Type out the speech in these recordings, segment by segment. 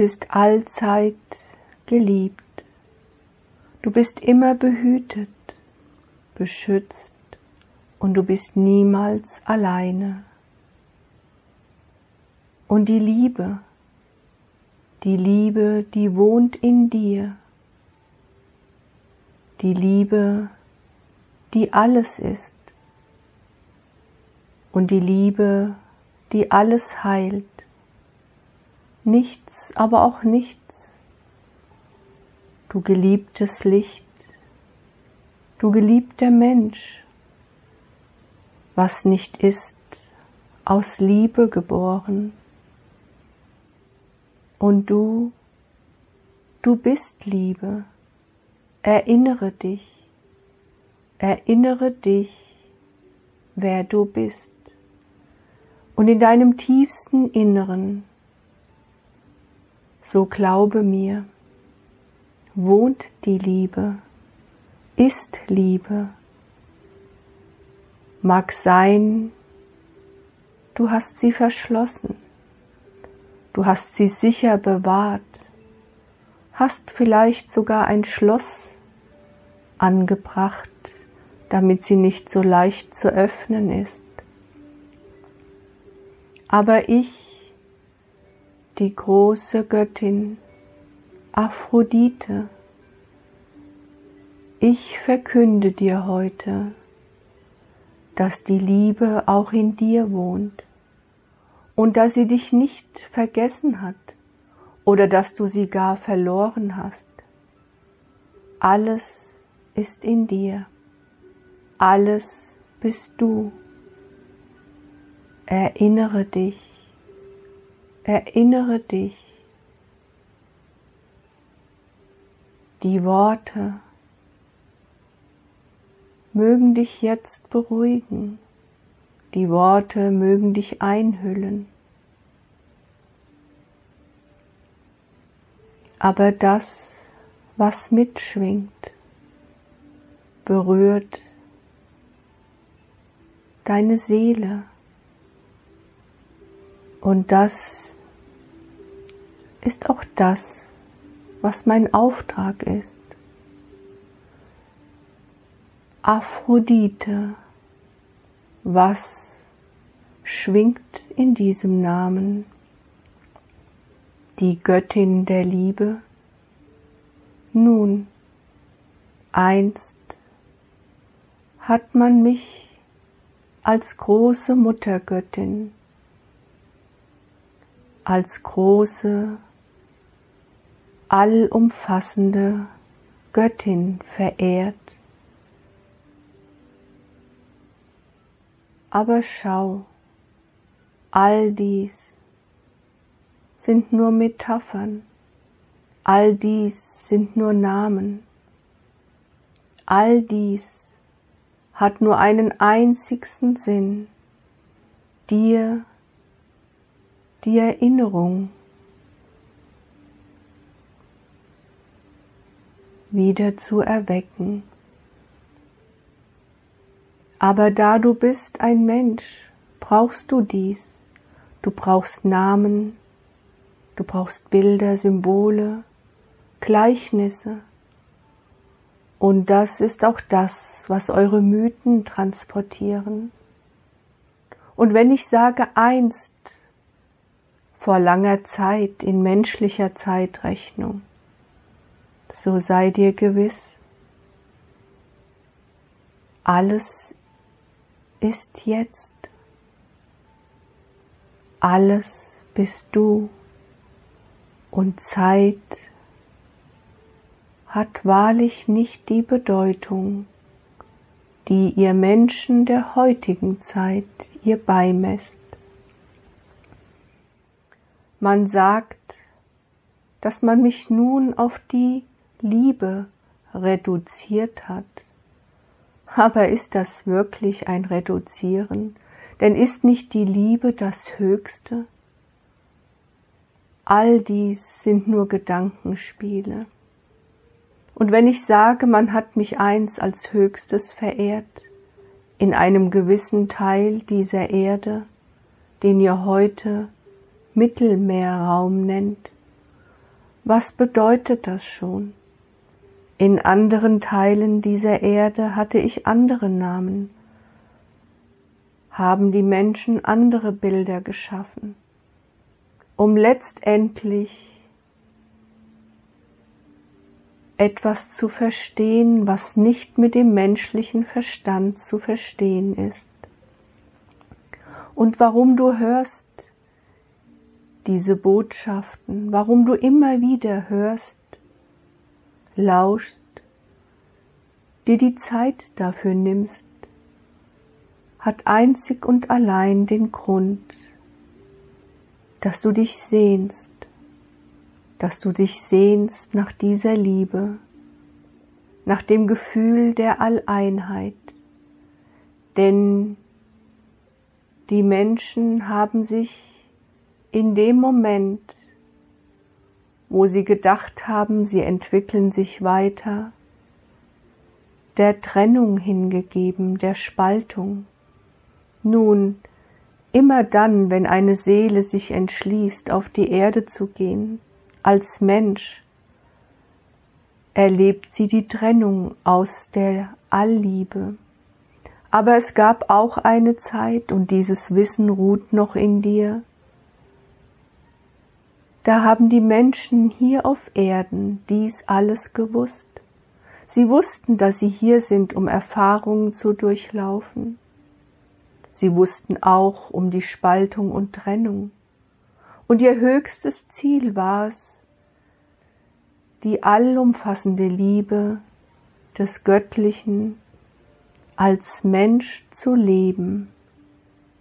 Du bist allzeit geliebt. Du bist immer behütet, beschützt und du bist niemals alleine. Und die Liebe, die Liebe, die wohnt in dir, die Liebe, die alles ist und die Liebe, die alles heilt, nichts, aber auch nichts, du geliebtes Licht, du geliebter Mensch, was nicht ist, aus Liebe geboren. Und du, du bist Liebe, erinnere dich, erinnere dich, wer du bist. Und in deinem tiefsten Inneren, so glaube mir, wohnt die Liebe, ist Liebe. Mag sein, du hast sie verschlossen, du hast sie sicher bewahrt, hast vielleicht sogar ein Schloss angebracht, damit sie nicht so leicht zu öffnen ist. Aber ich, die große Göttin Aphrodite, ich verkünde dir heute, dass die Liebe auch in dir wohnt und dass sie dich nicht vergessen hat oder dass du sie gar verloren hast. Alles ist in dir, alles bist du. Erinnere dich, erinnere dich. Die Worte, mögen dich jetzt beruhigen, die Worte mögen dich einhüllen. Aber das, was mitschwingt, berührt deine Seele. Und das ist auch das, was mein Auftrag ist. Aphrodite, was schwingt in diesem Namen? Die Göttin der Liebe? Nun, einst hat man mich als große Muttergöttin, als große, allumfassende Göttin verehrt. Aber schau, all dies sind nur Metaphern, all dies sind nur Namen, all dies hat nur einen einzigsten Sinn, dir die Erinnerung wieder zu erwecken. Aber da du bist ein Mensch, brauchst du dies. Du brauchst Namen, du brauchst Bilder, Symbole, Gleichnisse. Und das ist auch das, was eure Mythen transportieren. Und wenn ich sage einst, vor langer Zeit in menschlicher Zeitrechnung, so sei dir gewiss, alles ist jetzt. Alles bist du und Zeit hat wahrlich nicht die Bedeutung, die ihr Menschen der heutigen Zeit ihr beimesst. Man sagt, dass man mich nun auf die Liebe reduziert hat. Aber ist das wirklich ein Reduzieren? Denn ist nicht die Liebe das Höchste? All dies sind nur Gedankenspiele. Und wenn ich sage, man hat mich einst als Höchstes verehrt, in einem gewissen Teil dieser Erde, den ihr heute Mittelmeerraum nennt, Was bedeutet das schon? In anderen Teilen dieser Erde hatte ich andere Namen, haben die Menschen andere Bilder geschaffen, um letztendlich etwas zu verstehen, was nicht mit dem menschlichen Verstand zu verstehen ist. Und warum du hörst diese Botschaften, warum du immer wieder hörst, lauschst, dir die Zeit dafür nimmst, hat einzig und allein den Grund, dass du dich sehnst, dass du dich sehnst nach dieser Liebe, nach dem Gefühl der Alleinheit, denn die Menschen haben sich in dem Moment, wo sie gedacht haben, sie entwickeln sich weiter, der Trennung hingegeben, der Spaltung. Nun, immer dann, wenn eine Seele sich entschließt, auf die Erde zu gehen, als Mensch erlebt sie die Trennung aus der Allliebe. Aber es gab auch eine Zeit, und dieses Wissen ruht noch in dir, da haben die Menschen hier auf Erden dies alles gewusst. Sie wussten, dass sie hier sind, um Erfahrungen zu durchlaufen. Sie wussten auch um die Spaltung und Trennung. Und ihr höchstes Ziel war es, die allumfassende Liebe des Göttlichen als Mensch zu leben,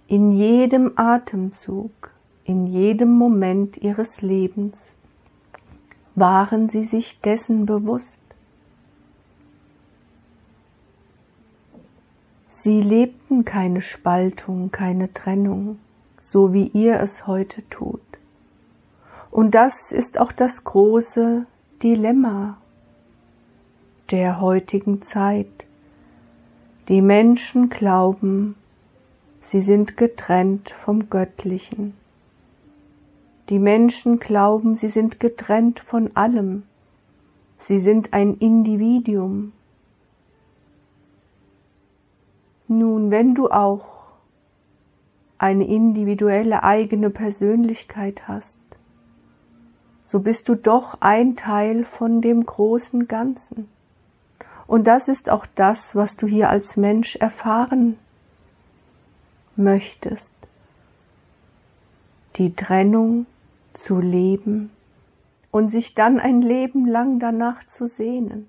in jedem Atemzug, in jedem Moment ihres Lebens. Waren sie sich dessen bewusst? Sie lebten keine Spaltung, keine Trennung, so wie ihr es heute tut. Und das ist auch das große Dilemma der heutigen Zeit. Die Menschen glauben, sie sind getrennt vom Göttlichen. Die Menschen glauben, sie sind getrennt von allem. Sie sind ein Individuum. Nun, wenn du auch eine individuelle eigene Persönlichkeit hast, so bist du doch ein Teil von dem großen Ganzen. Und das ist auch das, was du hier als Mensch erfahren möchtest. Die Trennung zu leben und sich dann ein Leben lang danach zu sehnen.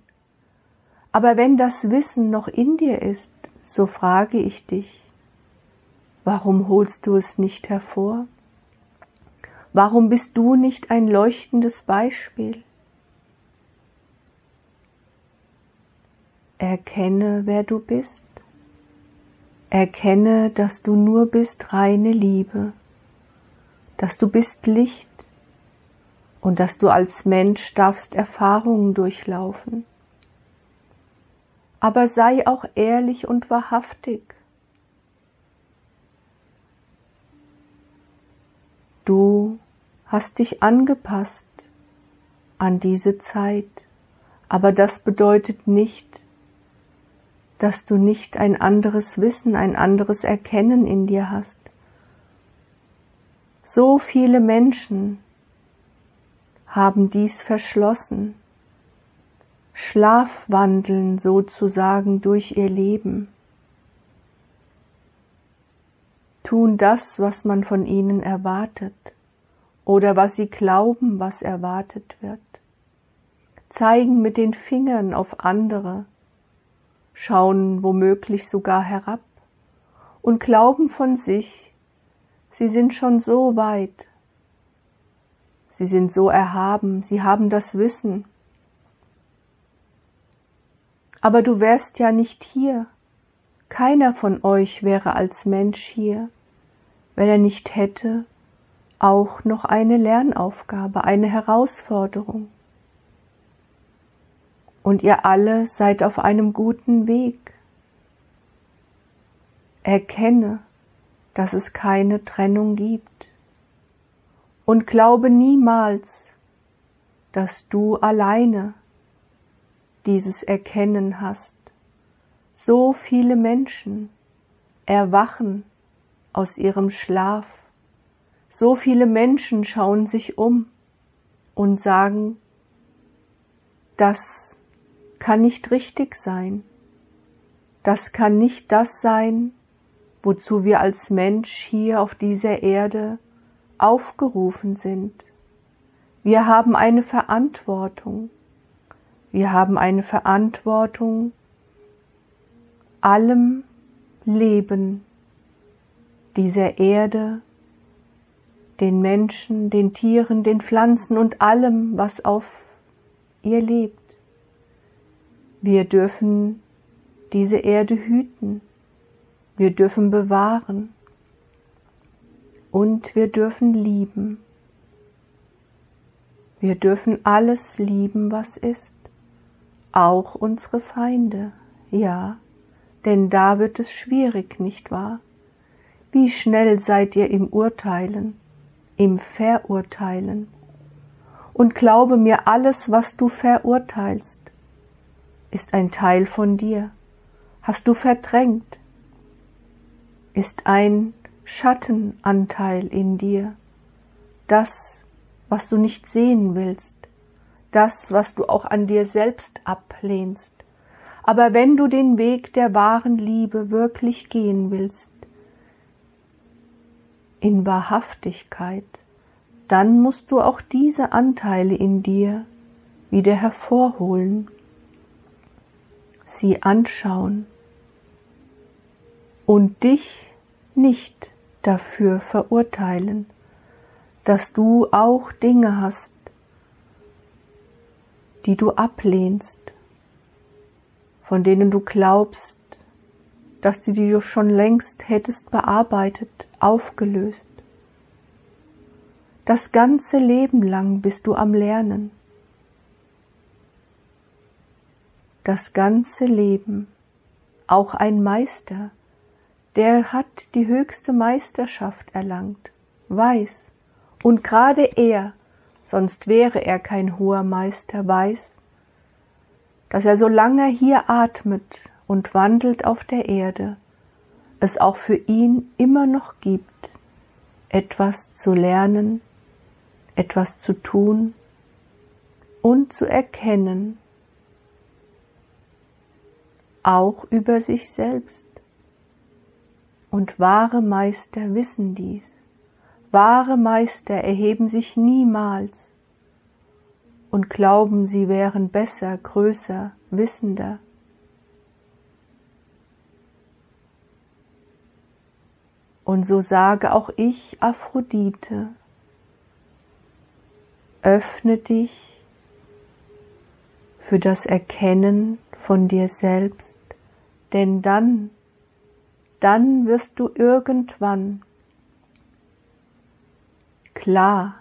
Aber wenn das Wissen noch in dir ist, so frage ich dich, warum holst du es nicht hervor? Warum bist du nicht ein leuchtendes Beispiel? Erkenne, wer du bist. Erkenne, dass du nur bist reine Liebe, dass du bist Licht und dass du als Mensch darfst Erfahrungen durchlaufen. Aber sei auch ehrlich und wahrhaftig. Du hast dich angepasst an diese Zeit, aber das bedeutet nicht, dass du nicht ein anderes Wissen, ein anderes Erkennen in dir hast. So viele Menschen haben dies verschlossen, schlafwandeln sozusagen durch ihr Leben. tun das, was man von ihnen erwartet oder was sie glauben, was erwartet wird, zeigen mit den Fingern auf andere, schauen womöglich sogar herab und glauben von sich, sie sind schon so weit, sie sind so erhaben, sie haben das Wissen. Aber du wärst ja nicht hier, keiner von euch wäre als Mensch hier, wenn er nicht hätte, auch noch eine Lernaufgabe, eine Herausforderung. Und ihr alle seid auf einem guten Weg. Erkenne, dass es keine Trennung gibt. Und glaube niemals, dass du alleine dieses Erkennen hast. So viele Menschen erwachen aus ihrem Schlaf. So viele Menschen schauen sich um und sagen, das kann nicht richtig sein. Das kann nicht das sein, wozu wir als Mensch hier auf dieser Erde aufgerufen sind. Wir haben eine Verantwortung. Wir haben eine Verantwortung, allem Leben dieser Erde, den Menschen, den Tieren, den Pflanzen und allem, was auf ihr lebt. Wir dürfen diese Erde hüten, wir dürfen bewahren und wir dürfen lieben. Wir dürfen alles lieben, was ist, auch unsere Feinde, ja, denn da wird es schwierig, nicht wahr? Wie schnell seid ihr im Urteilen, im Verurteilen. Und glaube mir, alles, was du verurteilst, ist ein Teil von dir. Hast du verdrängt, ist ein Schattenanteil in dir. Das, was du nicht sehen willst, das, was du auch an dir selbst ablehnst. Aber wenn du den Weg der wahren Liebe wirklich gehen willst, in Wahrhaftigkeit, dann musst du auch diese Anteile in dir wieder hervorholen, sie anschauen und dich nicht dafür verurteilen, dass du auch Dinge hast, die du ablehnst, von denen du glaubst, dass du die du schon längst hättest bearbeitet, aufgelöst. Das ganze Leben lang bist du am Lernen. Das ganze Leben, auch ein Meister, der hat die höchste Meisterschaft erlangt, weiß, und gerade er, sonst wäre er kein hoher Meister, weiß, dass er solange er hier atmet und wandelt auf der Erde, es auch für ihn immer noch gibt, etwas zu lernen, etwas zu tun und zu erkennen, auch über sich selbst. Und wahre Meister wissen dies. Wahre Meister erheben sich niemals und glauben, sie wären besser, größer, wissender. Und so sage auch ich, Aphrodite, öffne dich für das Erkennen von dir selbst, denn dann, dann wirst du irgendwann klar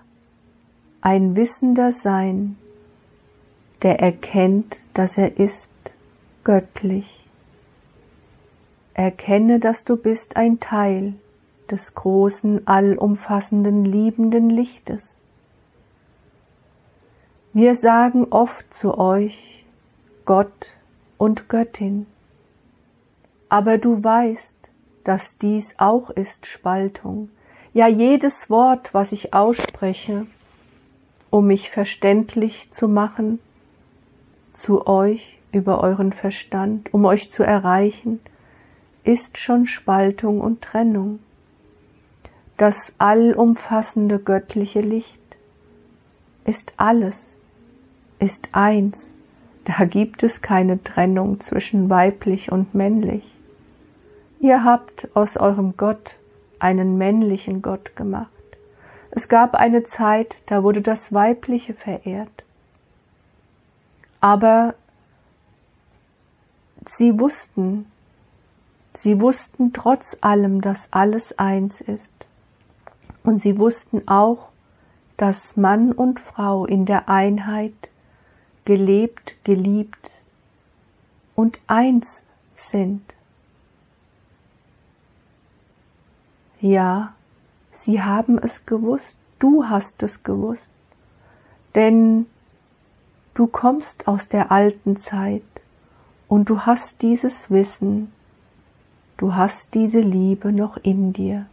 ein Wissender sein, der erkennt, dass er ist göttlich. Erkenne, dass du bist ein Teil des großen, allumfassenden, liebenden Lichtes. Wir sagen oft zu euch Gott und Göttin, aber du weißt, dass dies auch ist Spaltung. Ja, jedes Wort, was ich ausspreche, um mich verständlich zu machen, zu euch über euren Verstand, um euch zu erreichen, ist schon Spaltung und Trennung das allumfassende göttliche Licht ist alles, ist eins, da gibt es keine Trennung zwischen weiblich und männlich. Ihr habt aus eurem Gott einen männlichen Gott gemacht. Es gab eine Zeit, da wurde das Weibliche verehrt. Aber sie wussten, sie wussten trotz allem, dass alles eins ist. Und sie wussten auch, dass Mann und Frau in der Einheit gelebt, geliebt und eins sind. Ja, sie haben es gewusst, du hast es gewusst, denn Du kommst aus der alten Zeit und du hast dieses Wissen, du hast diese Liebe noch in dir.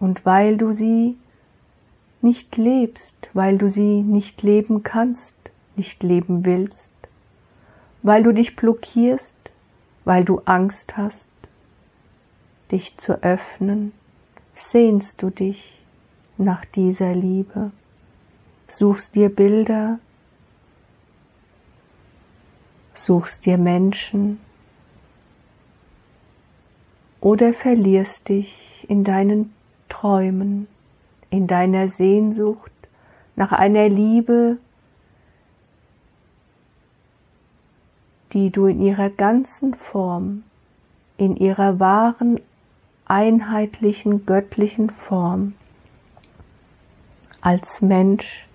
Und weil du sie nicht lebst, weil du sie nicht leben kannst, nicht leben willst, weil du dich blockierst, weil du Angst hast, dich zu öffnen, sehnst du dich nach dieser Liebe, suchst dir Bilder, suchst dir Menschen? Oder verlierst dich in deinen Träumen, in deiner Sehnsucht nach einer Liebe, die du in ihrer ganzen Form, in ihrer wahren, einheitlichen, göttlichen Form als Mensch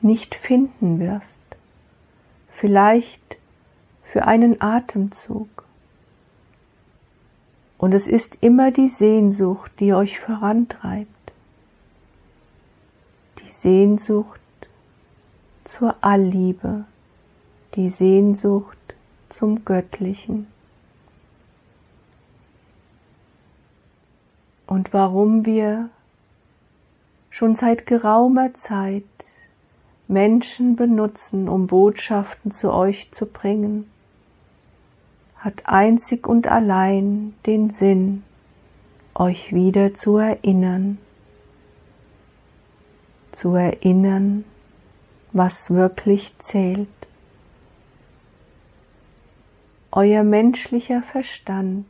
nicht finden wirst. Vielleicht für einen Atemzug. Und es ist immer die Sehnsucht, die euch vorantreibt. Die Sehnsucht zur Allliebe, die Sehnsucht zum Göttlichen. Und warum wir schon seit geraumer Zeit Menschen benutzen, um Botschaften zu euch zu bringen, hat einzig und allein den Sinn, euch wieder zu erinnern, zu erinnern, was wirklich zählt. Euer menschlicher Verstand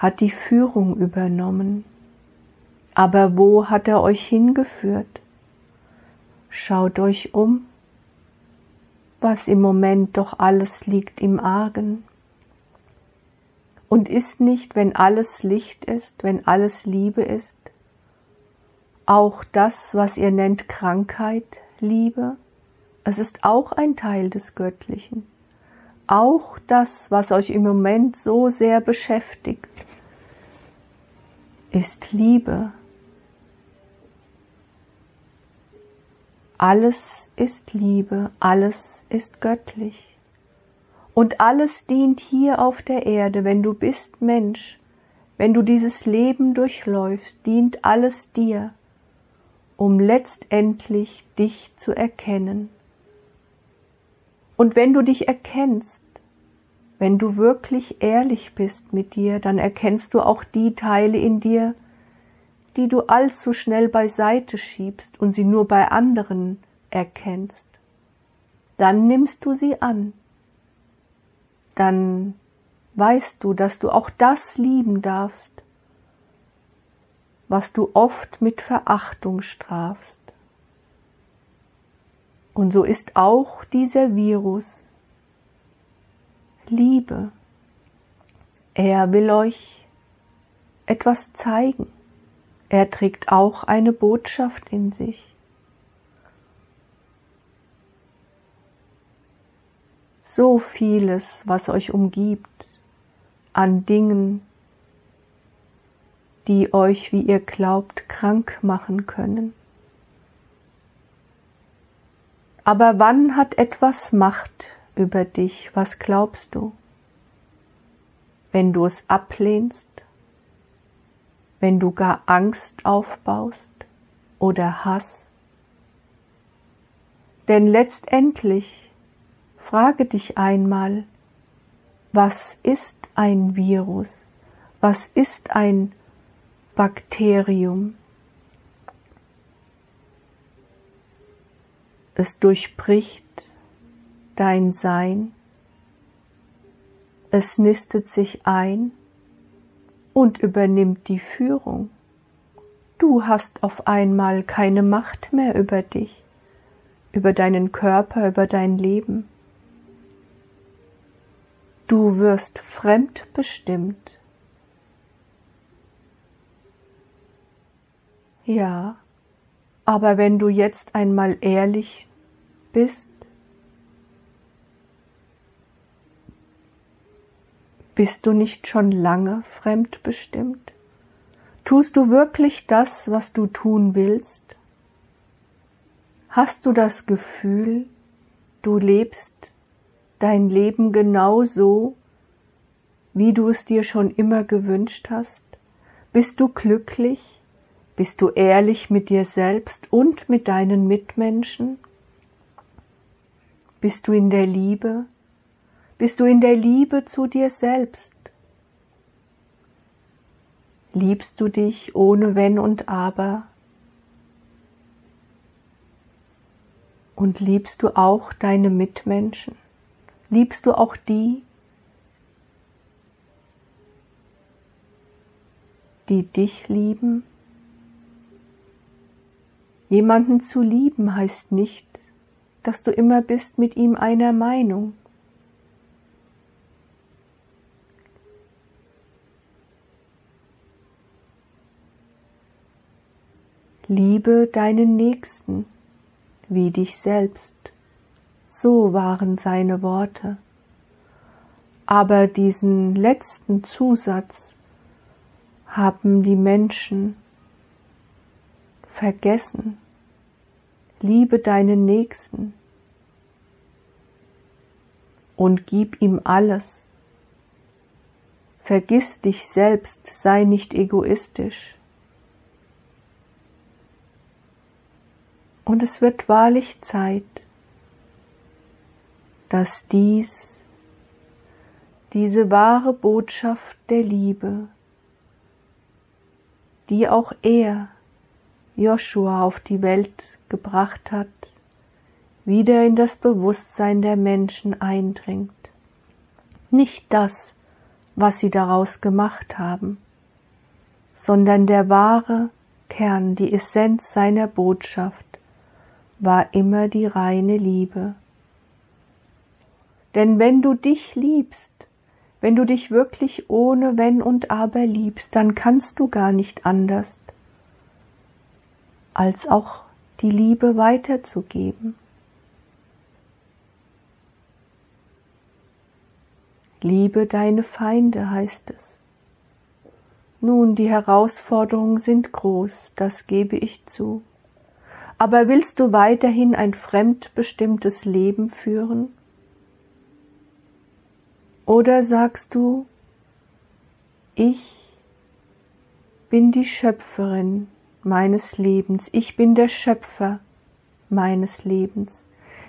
hat die Führung übernommen, aber wo hat er euch hingeführt? Schaut euch um was im Moment doch alles liegt im Argen. Und ist nicht, wenn alles Licht ist, wenn alles Liebe ist, auch das, was ihr nennt Krankheit, Liebe, es ist auch ein Teil des Göttlichen. Auch das, was euch im Moment so sehr beschäftigt, ist Liebe. Alles ist Liebe, alles ist göttlich. Und alles dient hier auf der Erde, wenn du bist Mensch, wenn du dieses Leben durchläufst, dient alles dir, um letztendlich dich zu erkennen. Und wenn du dich erkennst, wenn du wirklich ehrlich bist mit dir, dann erkennst du auch die Teile in dir, die du allzu schnell beiseite schiebst und sie nur bei anderen erkennst dann nimmst du sie an. Dann weißt du, dass du auch das lieben darfst, was du oft mit Verachtung strafst. Und so ist auch dieser Virus Liebe. Er will euch etwas zeigen. Er trägt auch eine Botschaft in sich. so vieles, was euch umgibt, an Dingen, die euch, wie ihr glaubt, krank machen können. Aber wann hat etwas Macht über dich? Was glaubst du? Wenn du es ablehnst? Wenn du gar Angst aufbaust oder Hass? Denn letztendlich Frage dich einmal, was ist ein Virus? Was ist ein Bakterium? Es durchbricht dein Sein, es nistet sich ein und übernimmt die Führung. Du hast auf einmal keine Macht mehr über dich, über deinen Körper, über dein Leben. Du wirst fremdbestimmt. Ja, aber wenn du jetzt einmal ehrlich bist, bist du nicht schon lange fremdbestimmt? Tust du wirklich das, was du tun willst, Hast du das Gefühl, du lebst dein Leben genau so, wie du es dir schon immer gewünscht hast? Bist du glücklich? Bist du ehrlich mit dir selbst und mit deinen Mitmenschen? Bist du in der Liebe? Bist du in der Liebe zu dir selbst? Liebst du dich ohne Wenn und Aber? Und liebst du auch deine Mitmenschen? Liebst du auch die, die dich lieben? Jemanden zu lieben heißt nicht, dass du immer bist mit ihm einer Meinung. Liebe deinen Nächsten wie dich selbst. So waren seine Worte. Aber diesen letzten Zusatz haben die Menschen vergessen. Liebe deinen Nächsten und gib ihm alles. Vergiss dich selbst, sei nicht egoistisch. Und es wird wahrlich Zeit, dass dies, diese wahre Botschaft der Liebe, die auch er, Joshua, auf die Welt gebracht hat, wieder in das Bewusstsein der Menschen eindringt. Nicht das, was sie daraus gemacht haben, sondern der wahre Kern, die Essenz seiner Botschaft, war immer die reine Liebe. Denn wenn du dich liebst, wenn du dich wirklich ohne Wenn und Aber liebst, dann kannst du gar nicht anders, als auch die Liebe weiterzugeben. Liebe deine Feinde heißt es. Nun, die Herausforderungen sind groß, das gebe ich zu. Aber willst du weiterhin ein fremdbestimmtes Leben führen? Oder sagst du, ich bin die Schöpferin meines Lebens, ich bin der Schöpfer meines Lebens,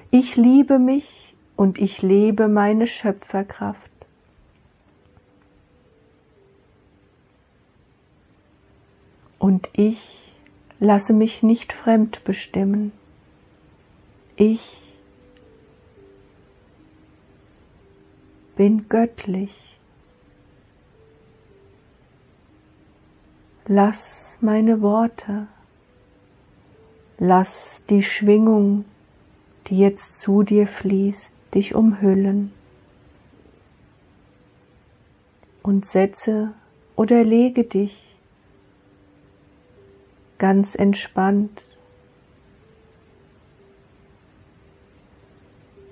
ich liebe mich und ich lebe meine Schöpferkraft. Und ich lasse mich nicht fremd bestimmen. Ich bin göttlich. Lass meine Worte, lass die Schwingung, die jetzt zu dir fließt, dich umhüllen und setze oder lege dich ganz entspannt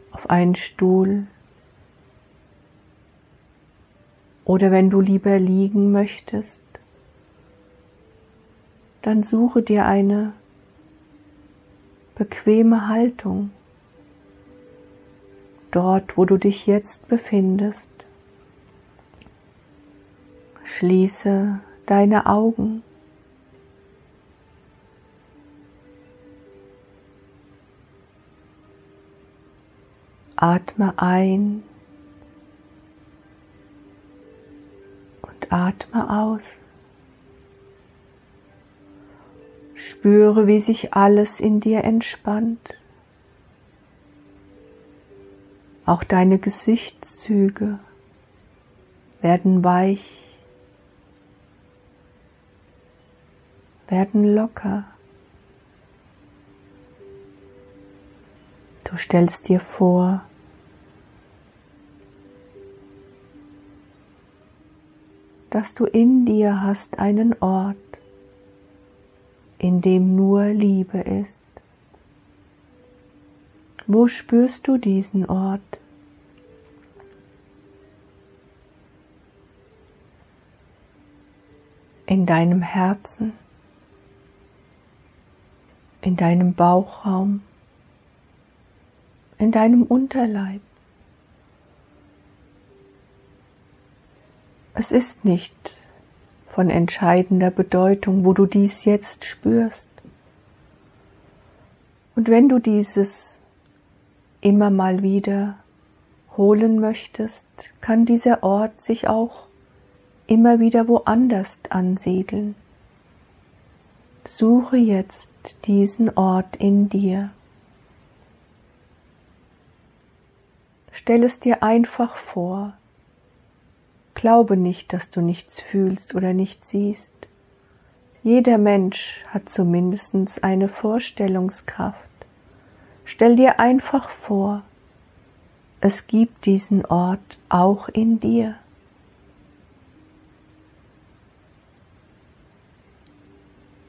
auf einen Stuhl oder wenn du lieber liegen möchtest, dann suche dir eine bequeme Haltung dort, wo du dich jetzt befindest. Schließe deine Augen. Atme ein und atme aus. Spüre, wie sich alles in dir entspannt. Auch deine Gesichtszüge werden weich, werden locker. Du stellst dir vor, dass du in dir hast einen Ort, in dem nur Liebe ist. Wo spürst du diesen Ort? In deinem Herzen, in deinem Bauchraum, in deinem Unterleib. Es ist nicht von entscheidender Bedeutung, wo du dies jetzt spürst. Und wenn du dieses immer mal wieder holen möchtest, kann dieser Ort sich auch immer wieder woanders ansiedeln. Suche jetzt diesen Ort in dir. Stell es dir einfach vor. Glaube nicht, dass du nichts fühlst oder nichts siehst. Jeder Mensch hat zumindest eine Vorstellungskraft. Stell dir einfach vor, es gibt diesen Ort auch in dir.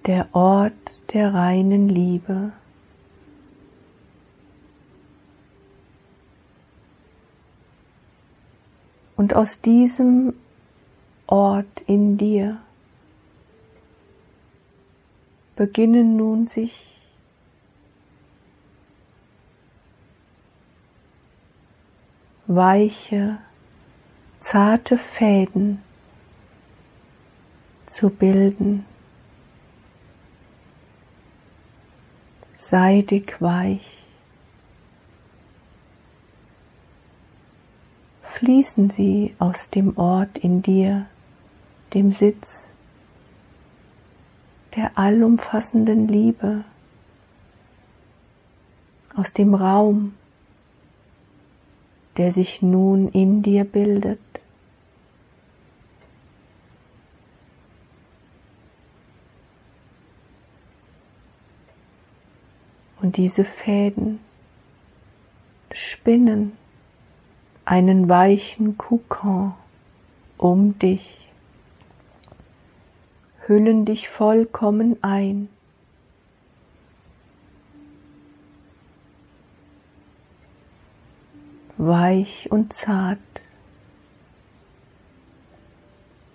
Der Ort der reinen Liebe. Und aus diesem Ort in dir beginnen nun sich weiche, zarte Fäden zu bilden, seidig weich. Fließen sie aus dem Ort in dir, dem Sitz der allumfassenden Liebe, aus dem Raum, der sich nun in dir bildet. Und diese Fäden spinnen einen weichen Kokon um dich, hüllen dich vollkommen ein. weich und zart.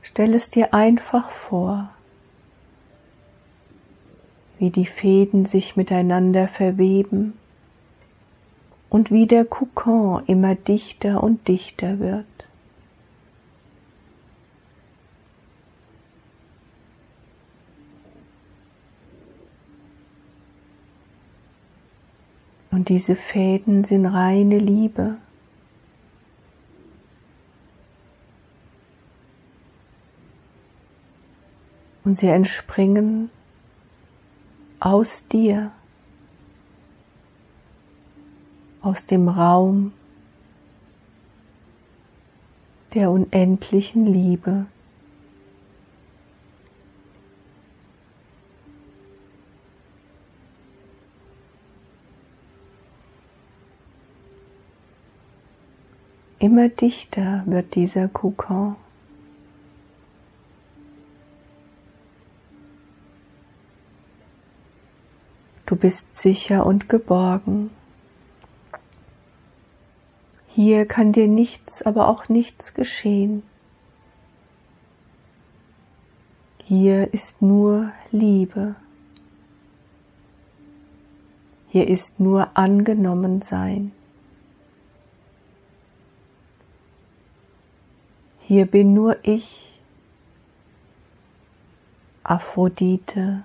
Stell es dir einfach vor, wie die Fäden sich miteinander verweben und wie der Kokon immer dichter und dichter wird. Und diese Fäden sind reine Liebe. und sie entspringen aus dir, aus dem Raum der unendlichen Liebe. Immer dichter wird dieser Kokon. Du bist sicher und geborgen. Hier kann dir nichts, aber auch nichts geschehen. Hier ist nur Liebe. Hier ist nur angenommen sein. Hier bin nur ich, Aphrodite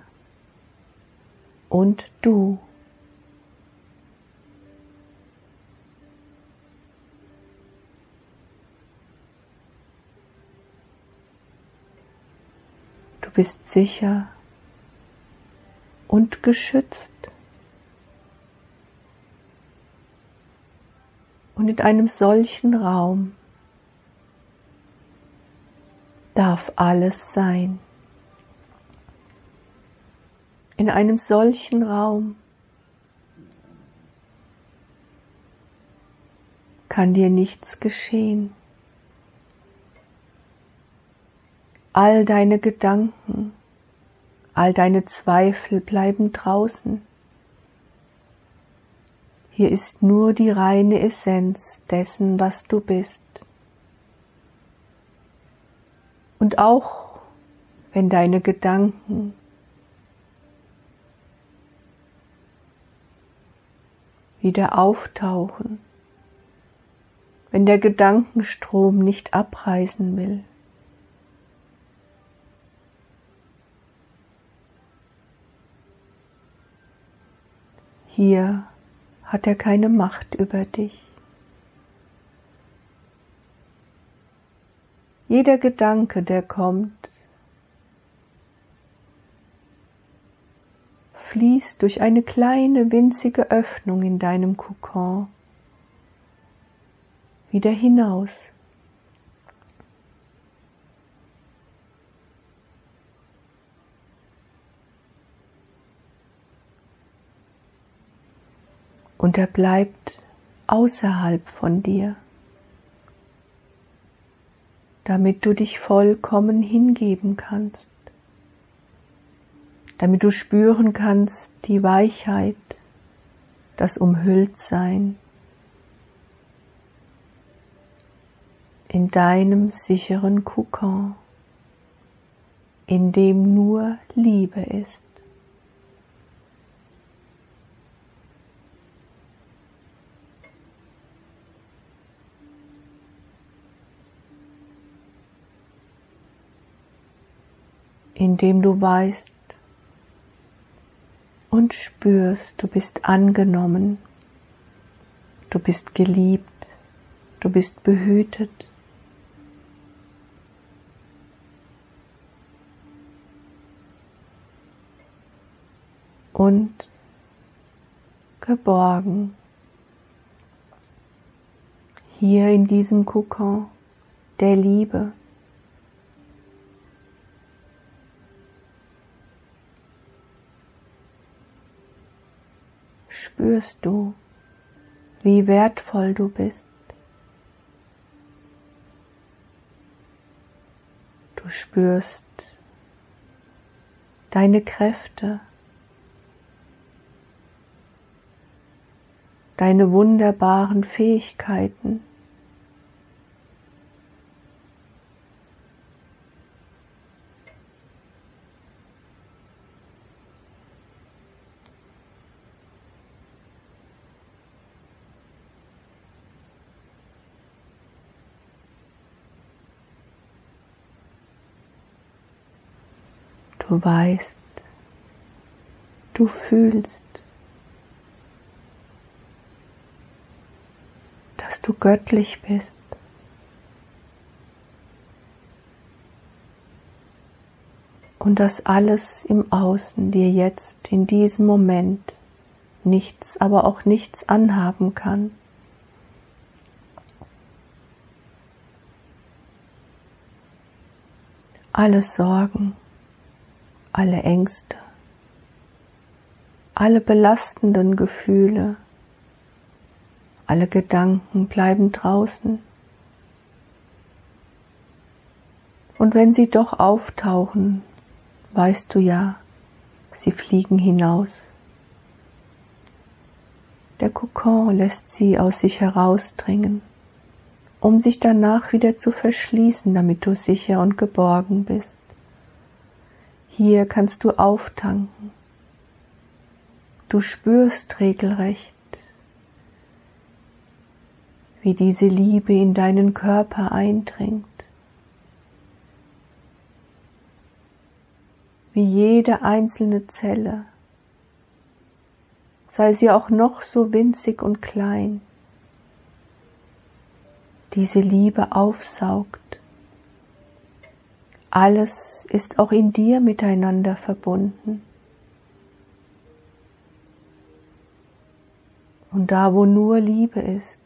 und du. Du bist sicher und geschützt. Und in einem solchen Raum darf alles sein in einem solchen Raum kann dir nichts geschehen. All deine Gedanken, all deine Zweifel bleiben draußen. Hier ist nur die reine Essenz dessen, was du bist. Und auch wenn deine Gedanken wieder auftauchen, wenn der Gedankenstrom nicht abreißen will. Hier hat er keine Macht über dich. Jeder Gedanke, der kommt, fließt durch eine kleine winzige Öffnung in deinem Kokon wieder hinaus. Und er bleibt außerhalb von dir damit du dich vollkommen hingeben kannst, damit du spüren kannst die Weichheit, das Umhülltsein in deinem sicheren Kokon, in dem nur Liebe ist. Indem du weißt und spürst, du bist angenommen, du bist geliebt, du bist behütet. Und geborgen. Hier in diesem Kokon der Liebe. Spürst du, wie wertvoll du bist. Du spürst deine Kräfte, deine wunderbaren Fähigkeiten. Du weißt, du fühlst, dass du göttlich bist. Und dass alles im Außen dir jetzt in diesem Moment nichts, aber auch nichts anhaben kann. Alle Sorgen, alle Ängste, alle belastenden Gefühle, alle Gedanken bleiben draußen. Und wenn sie doch auftauchen, weißt du ja, sie fliegen hinaus. Der Kokon lässt sie aus sich herausdringen, um sich danach wieder zu verschließen, damit du sicher und geborgen bist. Hier kannst du auftanken. Du spürst regelrecht, wie diese Liebe in deinen Körper eindringt, wie jede einzelne Zelle, sei sie auch noch so winzig und klein, diese Liebe aufsaugt alles ist auch in dir miteinander verbunden. Und da, wo nur Liebe ist,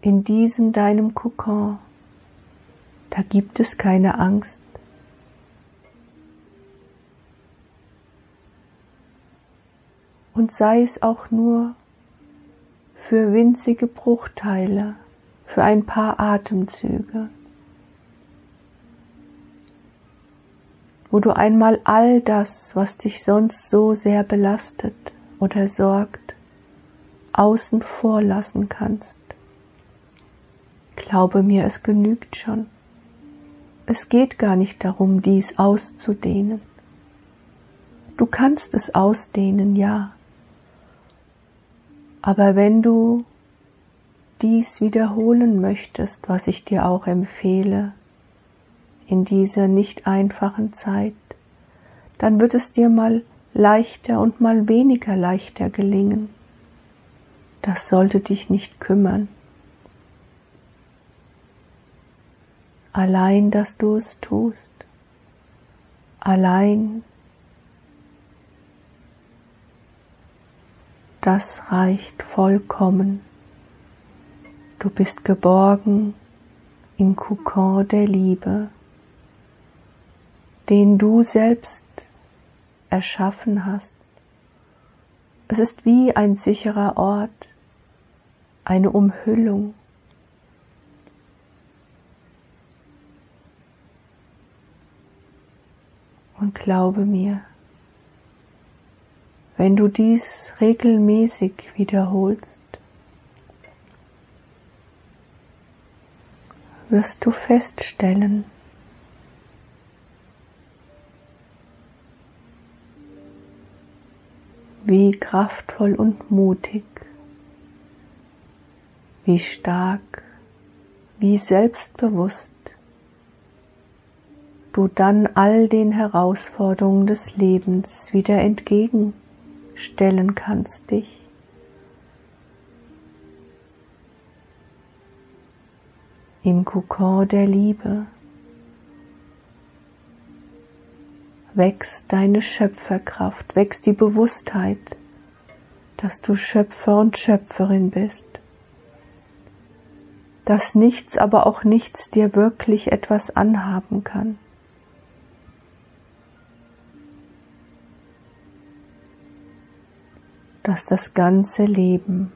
in diesem deinem Kokon, da gibt es keine Angst. Und sei es auch nur für winzige Bruchteile, für ein paar Atemzüge. Wo du einmal all das, was dich sonst so sehr belastet oder sorgt, außen vor lassen kannst. Glaube mir, es genügt schon. Es geht gar nicht darum, dies auszudehnen. Du kannst es ausdehnen, ja. Aber wenn du dies wiederholen möchtest, was ich dir auch empfehle, in dieser nicht einfachen Zeit, dann wird es dir mal leichter und mal weniger leichter gelingen. Das sollte dich nicht kümmern. Allein, dass du es tust, allein, das reicht vollkommen. Du bist geborgen im Kokon der Liebe, den du selbst erschaffen hast. Es ist wie ein sicherer Ort, eine Umhüllung. Und glaube mir, wenn du dies regelmäßig wiederholst, wirst du feststellen, wie kraftvoll und mutig, wie stark, wie selbstbewusst. Du dann all den Herausforderungen des Lebens wieder entgegenstellen kannst dich. Im Kokon der Liebe wächst deine Schöpferkraft, wächst die Bewusstheit, dass du Schöpfer und Schöpferin bist, dass nichts, aber auch nichts dir wirklich etwas anhaben kann. dass das ganze Leben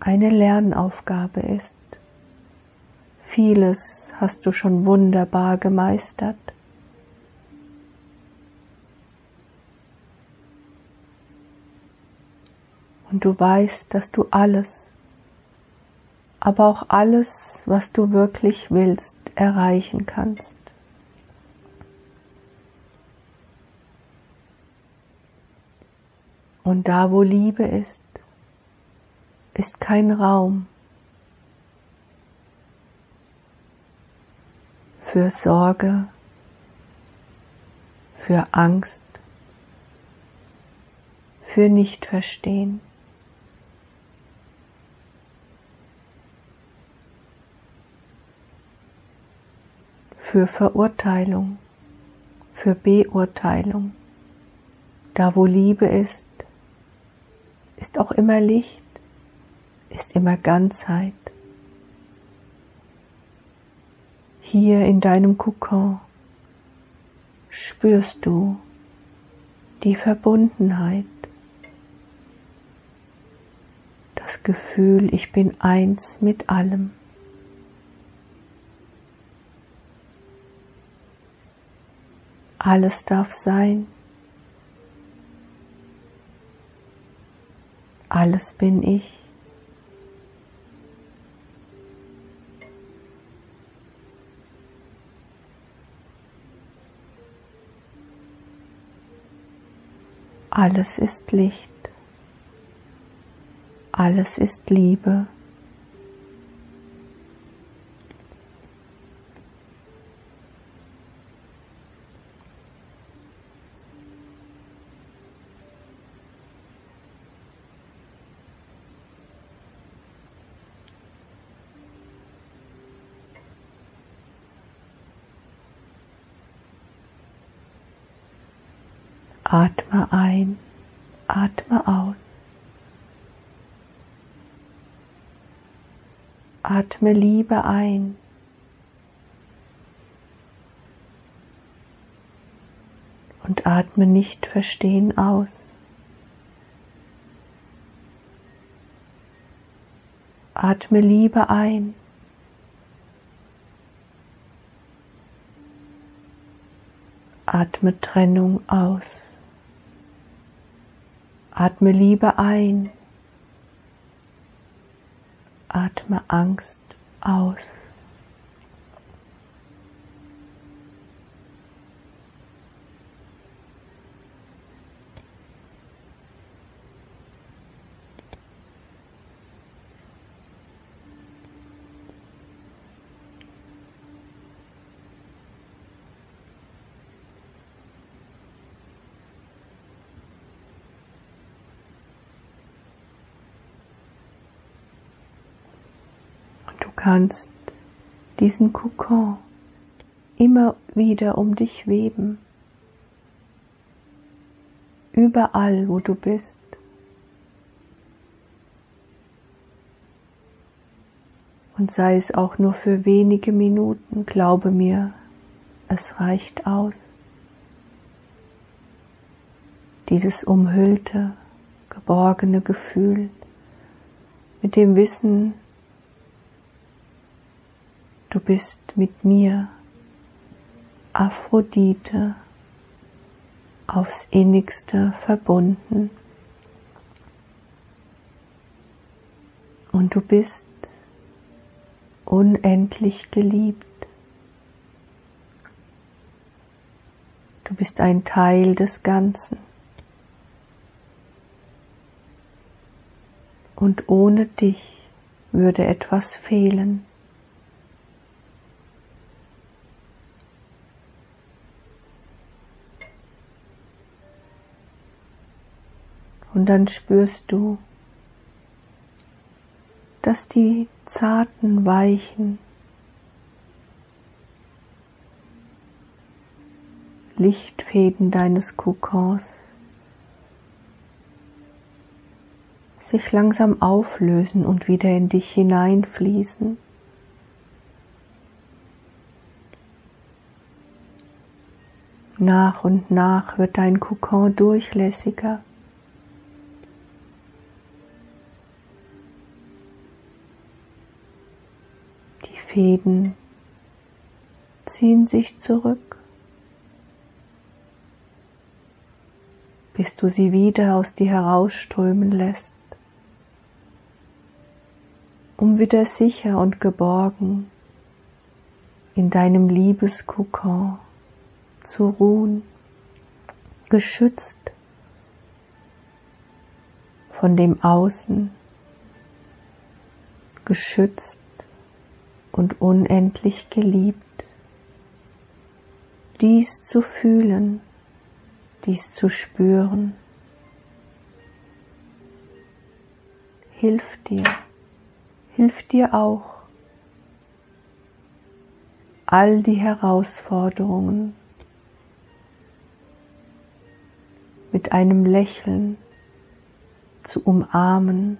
eine Lernaufgabe ist. Vieles hast du schon wunderbar gemeistert. Und du weißt, dass du alles, aber auch alles, was du wirklich willst, erreichen kannst. Und da, wo Liebe ist, ist kein Raum für Sorge, für Angst, für Nichtverstehen. für Verurteilung, für Beurteilung. Da wo Liebe ist, ist auch immer Licht, ist immer Ganzheit. Hier in deinem Kokon spürst du die Verbundenheit, das Gefühl, ich bin eins mit allem. Alles darf sein. Alles bin ich. Alles ist Licht. Alles ist Liebe. Atme ein, atme aus. Atme Liebe ein. Und atme nicht verstehen aus. Atme Liebe ein. Atme Trennung aus. Atme Liebe ein. Atme Angst aus. Kannst diesen Kokon immer wieder um dich weben, überall wo du bist. Und sei es auch nur für wenige Minuten, glaube mir, es reicht aus. Dieses umhüllte, geborgene Gefühl mit dem Wissen, du bist mit mir, Aphrodite, aufs innigste verbunden. Und du bist unendlich geliebt. Du bist ein Teil des Ganzen. Und ohne dich würde etwas fehlen. Und dann spürst du, dass die zarten, weichen Lichtfäden deines Kokons sich langsam auflösen und wieder in dich hineinfließen. Nach und nach wird dein Kokon durchlässiger. Fäden ziehen sich zurück, bis du sie wieder aus dir herausströmen lässt, um wieder sicher und geborgen in deinem Liebeskokon zu ruhen, geschützt von dem Außen, geschützt und unendlich geliebt. Dies zu fühlen, dies zu spüren, hilft dir, hilft dir auch, all die Herausforderungen. Mit einem Lächeln zu umarmen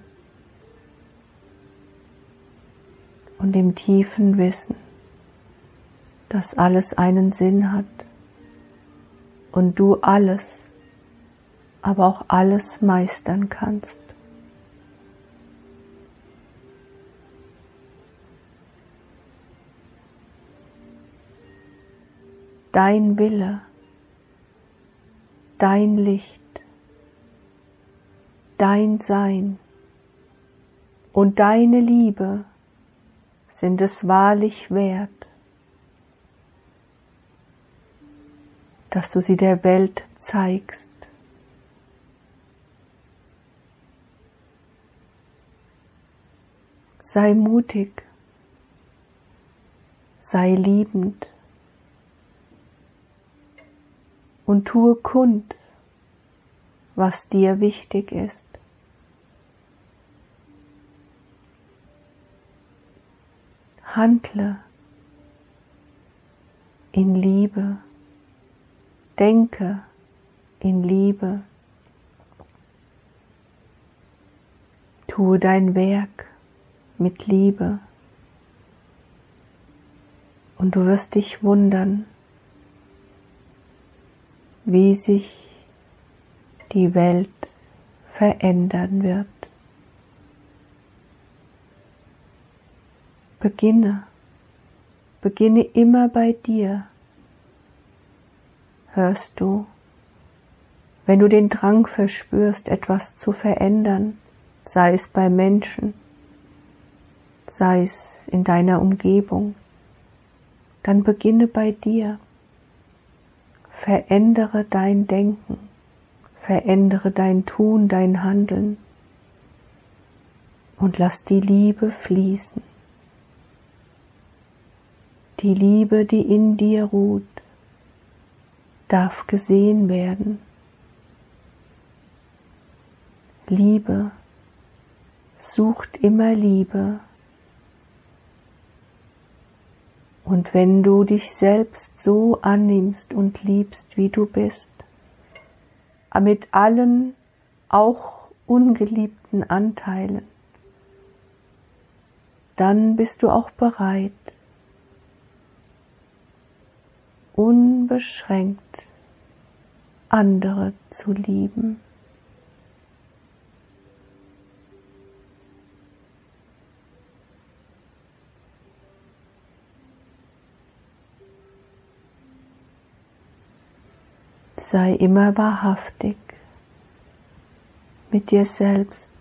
und dem tiefen Wissen, dass alles einen Sinn hat und du alles, aber auch alles meistern kannst. Dein Wille, dein Licht, dein Sein und deine Liebe sind es wahrlich wert, dass du sie der Welt zeigst. Sei mutig, sei liebend und tue kund, was dir wichtig ist. Handle in Liebe, denke in Liebe, tue dein Werk mit Liebe. Und du wirst dich wundern, wie sich die Welt verändern wird. Beginne, beginne immer bei dir. Hörst du, wenn du den Drang verspürst, etwas zu verändern, sei es bei Menschen, sei es in deiner Umgebung, dann beginne bei dir. Verändere dein Denken, verändere dein Tun, dein Handeln. Und lass die Liebe fließen die Liebe, die in dir ruht, darf gesehen werden. Liebe sucht immer Liebe Und wenn du dich selbst so annimmst und liebst, wie du bist, mit allen auch ungeliebten Anteilen, dann bist du auch bereit, unbeschränkt andere zu lieben. Sei immer wahrhaftig mit dir selbst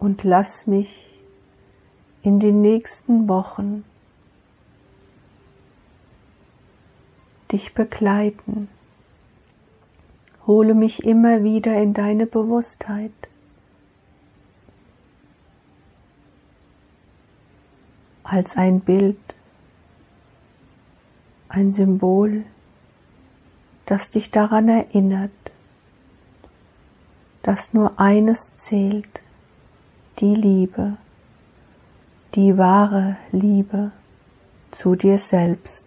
und lass mich in den nächsten Wochen dich begleiten. Hole mich immer wieder in deine Bewusstheit. als ein Bild, ein Symbol, das dich daran erinnert, dass nur eines zählt, die Liebe, die wahre Liebe zu dir selbst.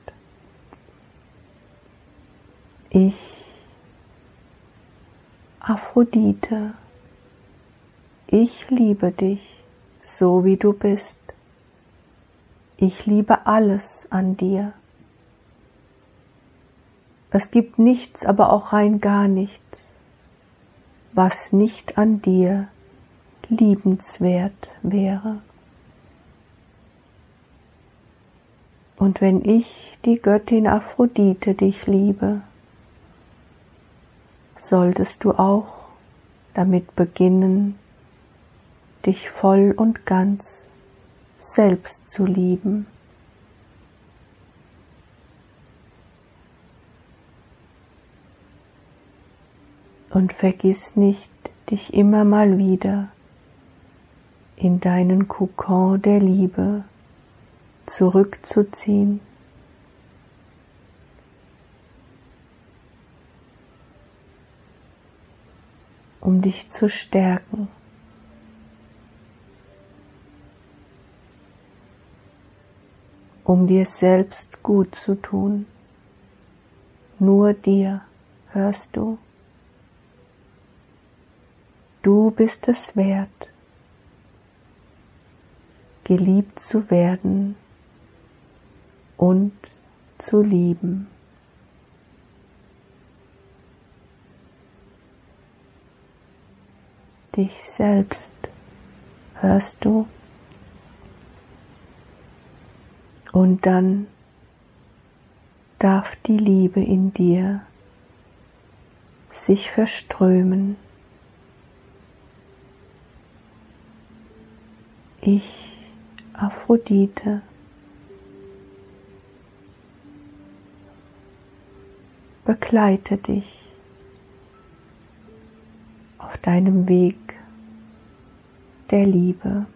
Ich, Aphrodite, ich liebe dich so wie du bist. Ich liebe alles an dir. Es gibt nichts, aber auch rein gar nichts, was nicht an dir liebenswert wäre. Und wenn ich, die Göttin Aphrodite, dich liebe, solltest du auch damit beginnen, dich voll und ganz selbst zu lieben. Und vergiss nicht, dich immer mal wieder in deinen Kokon der Liebe zurückzuziehen um dich zu stärken. um dir selbst gut zu tun. Nur dir, hörst du? Du bist es wert, geliebt zu werden und zu lieben. dich selbst. Hörst du? Und dann darf die Liebe in dir sich verströmen. Ich, Aphrodite, begleite dich auf deinem Weg der Liebe.